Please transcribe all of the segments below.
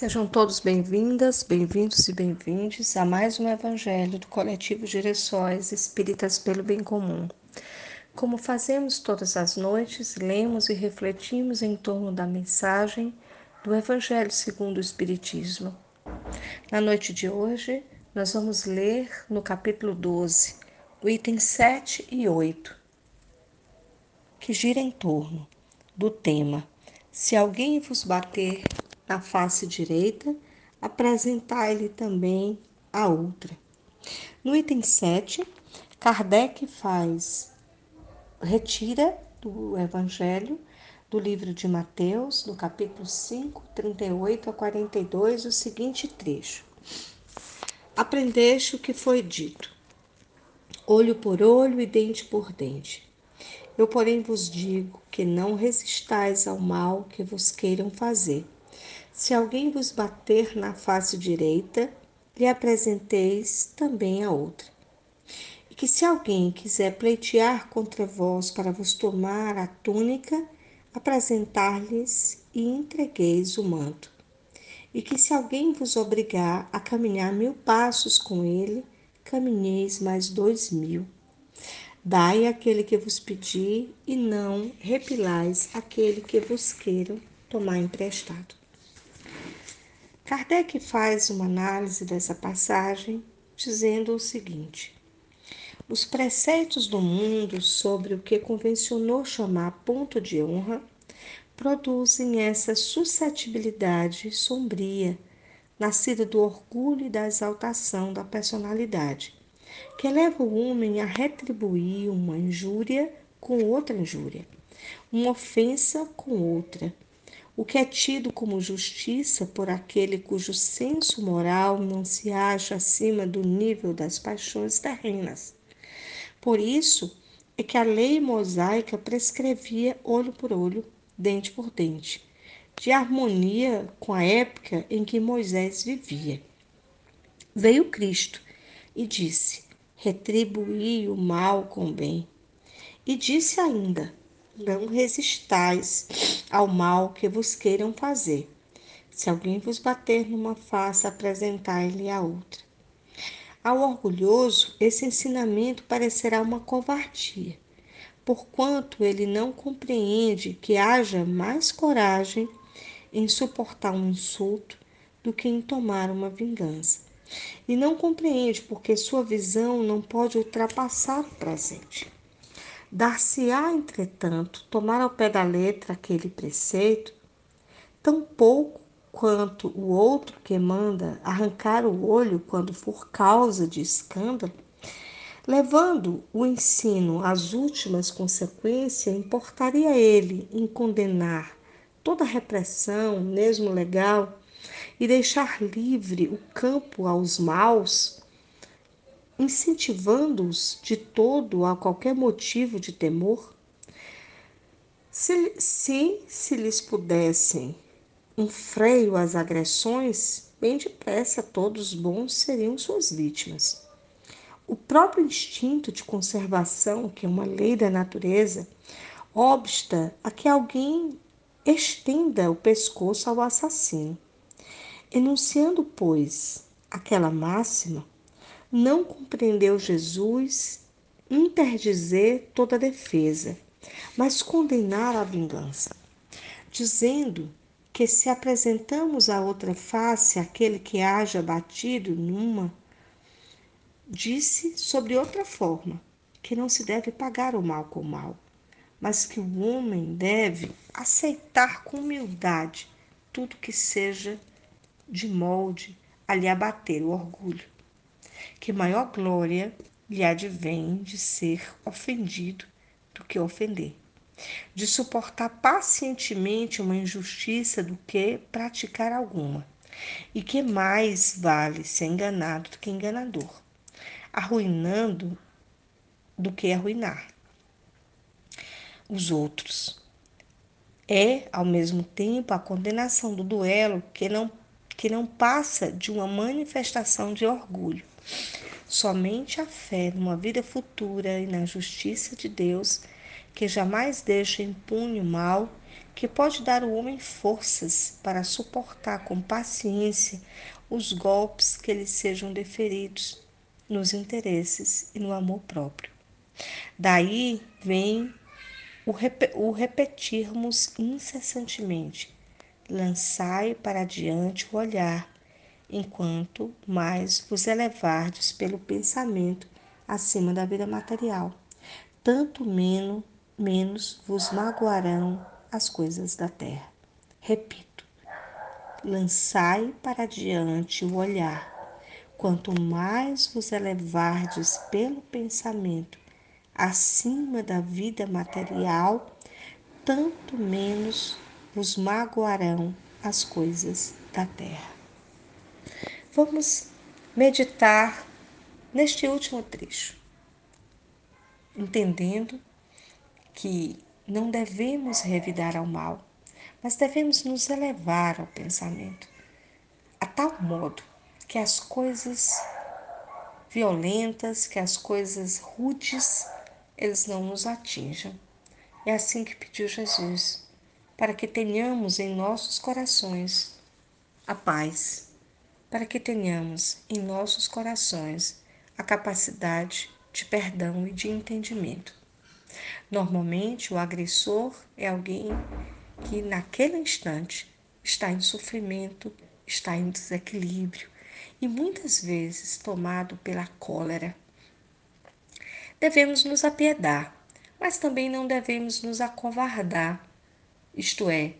Sejam todos bem-vindas, bem-vindos e bem-vindes a mais um Evangelho do Coletivo Direções Espíritas pelo Bem Comum. Como fazemos todas as noites, lemos e refletimos em torno da mensagem do Evangelho segundo o Espiritismo. Na noite de hoje, nós vamos ler no capítulo 12, o item 7 e 8, que gira em torno do tema: Se alguém vos bater na face direita, apresentai-lhe também a outra. No item 7, Kardec faz retira do Evangelho do livro de Mateus, no capítulo 5, 38 a 42, o seguinte trecho: Aprendeste o que foi dito, olho por olho e dente por dente. Eu, porém, vos digo que não resistais ao mal que vos queiram fazer. Se alguém vos bater na face direita, lhe apresenteis também a outra. E que se alguém quiser pleitear contra vós para vos tomar a túnica, apresentar-lhes e entregueis o manto. E que se alguém vos obrigar a caminhar mil passos com ele, caminheis mais dois mil. Dai aquele que vos pedir, e não repilais aquele que vos queiram tomar emprestado. Kardec faz uma análise dessa passagem dizendo o seguinte: os preceitos do mundo sobre o que convencionou chamar ponto de honra produzem essa suscetibilidade sombria, nascida do orgulho e da exaltação da personalidade, que leva o homem a retribuir uma injúria com outra injúria, uma ofensa com outra o que é tido como justiça por aquele cujo senso moral não se acha acima do nível das paixões terrenas. Por isso é que a lei mosaica prescrevia olho por olho, dente por dente, de harmonia com a época em que Moisés vivia. Veio Cristo e disse: Retribuí o mal com o bem. E disse ainda: Não resistais ao mal que vos queiram fazer. Se alguém vos bater numa face, apresentai-lhe a outra. Ao orgulhoso, esse ensinamento parecerá uma covardia, porquanto ele não compreende que haja mais coragem em suportar um insulto do que em tomar uma vingança. E não compreende porque sua visão não pode ultrapassar o presente. Dar-se-á, entretanto, tomar ao pé da letra aquele preceito, tão pouco quanto o outro que manda arrancar o olho quando for causa de escândalo, levando o ensino às últimas consequências, importaria ele em condenar toda repressão, mesmo legal, e deixar livre o campo aos maus incentivando-os de todo a qualquer motivo de temor? Se, se, se lhes pudessem um freio às agressões, bem depressa todos bons seriam suas vítimas. O próprio instinto de conservação, que é uma lei da natureza, obsta a que alguém estenda o pescoço ao assassino. Enunciando, pois, aquela máxima, não compreendeu Jesus interdizer toda defesa, mas condenar a vingança, dizendo que se apresentamos a outra face aquele que haja batido numa, disse sobre outra forma, que não se deve pagar o mal com o mal, mas que o homem deve aceitar com humildade tudo que seja de molde a lhe abater o orgulho que maior glória lhe advém de ser ofendido do que ofender, de suportar pacientemente uma injustiça do que praticar alguma, e que mais vale ser enganado do que enganador, arruinando do que arruinar. Os outros. É, ao mesmo tempo, a condenação do duelo que não, que não passa de uma manifestação de orgulho Somente a fé numa vida futura e na justiça de Deus, que jamais deixa impune o mal, que pode dar ao homem forças para suportar com paciência os golpes que lhe sejam deferidos nos interesses e no amor próprio. Daí vem o, rep o repetirmos incessantemente: lançai para diante o olhar, enquanto mais vos elevardes pelo pensamento acima da vida material, tanto menos, menos vos magoarão as coisas da terra. Repito, lançai para diante o olhar, quanto mais vos elevardes pelo pensamento acima da vida material, tanto menos vos magoarão as coisas da terra. Vamos meditar neste último trecho, entendendo que não devemos revidar ao mal, mas devemos nos elevar ao pensamento, a tal modo que as coisas violentas, que as coisas rudes eles não nos atinjam. É assim que pediu Jesus, para que tenhamos em nossos corações a paz, para que tenhamos em nossos corações a capacidade de perdão e de entendimento. Normalmente, o agressor é alguém que, naquele instante, está em sofrimento, está em desequilíbrio e muitas vezes tomado pela cólera devemos nos apiedar, mas também não devemos nos acovardar, isto é,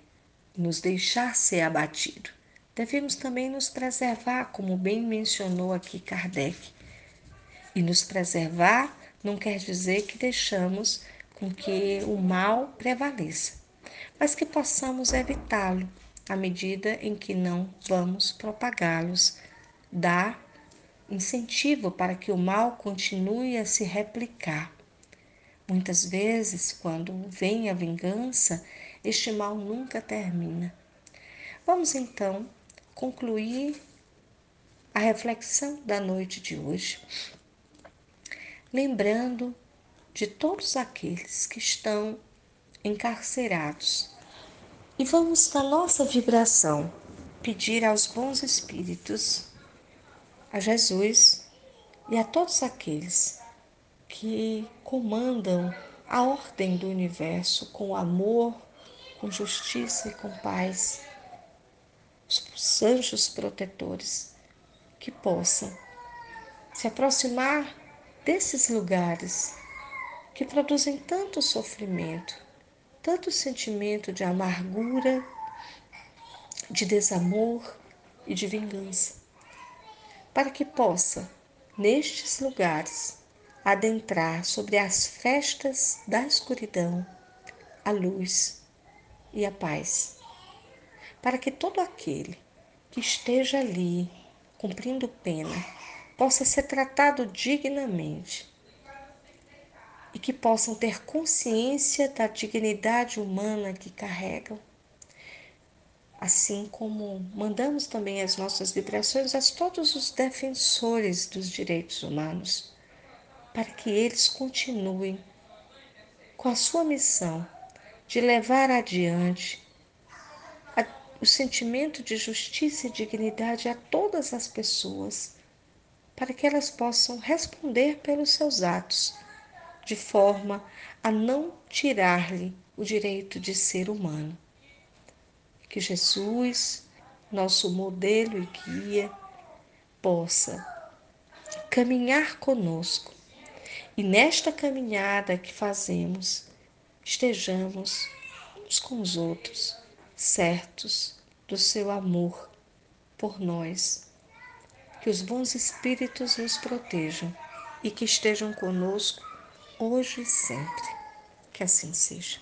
nos deixar ser abatido. Devemos também nos preservar, como bem mencionou aqui Kardec. E nos preservar não quer dizer que deixamos com que o mal prevaleça, mas que possamos evitá-lo à medida em que não vamos propagá-los, dar incentivo para que o mal continue a se replicar. Muitas vezes, quando vem a vingança, este mal nunca termina. Vamos então concluir a reflexão da noite de hoje, lembrando de todos aqueles que estão encarcerados. E vamos, na nossa vibração, pedir aos bons espíritos a Jesus e a todos aqueles que comandam a ordem do universo com amor, com justiça e com paz, os anjos protetores, que possam se aproximar desses lugares que produzem tanto sofrimento, tanto sentimento de amargura, de desamor e de vingança para que possa, nestes lugares, adentrar sobre as festas da escuridão a luz e a paz, para que todo aquele que esteja ali cumprindo pena possa ser tratado dignamente e que possam ter consciência da dignidade humana que carregam. Assim como mandamos também as nossas vibrações a todos os defensores dos direitos humanos, para que eles continuem com a sua missão de levar adiante o sentimento de justiça e dignidade a todas as pessoas, para que elas possam responder pelos seus atos, de forma a não tirar-lhe o direito de ser humano. Que Jesus, nosso modelo e guia, possa caminhar conosco. E nesta caminhada que fazemos, estejamos uns com os outros, certos do seu amor por nós. Que os bons espíritos nos protejam e que estejam conosco hoje e sempre. Que assim seja.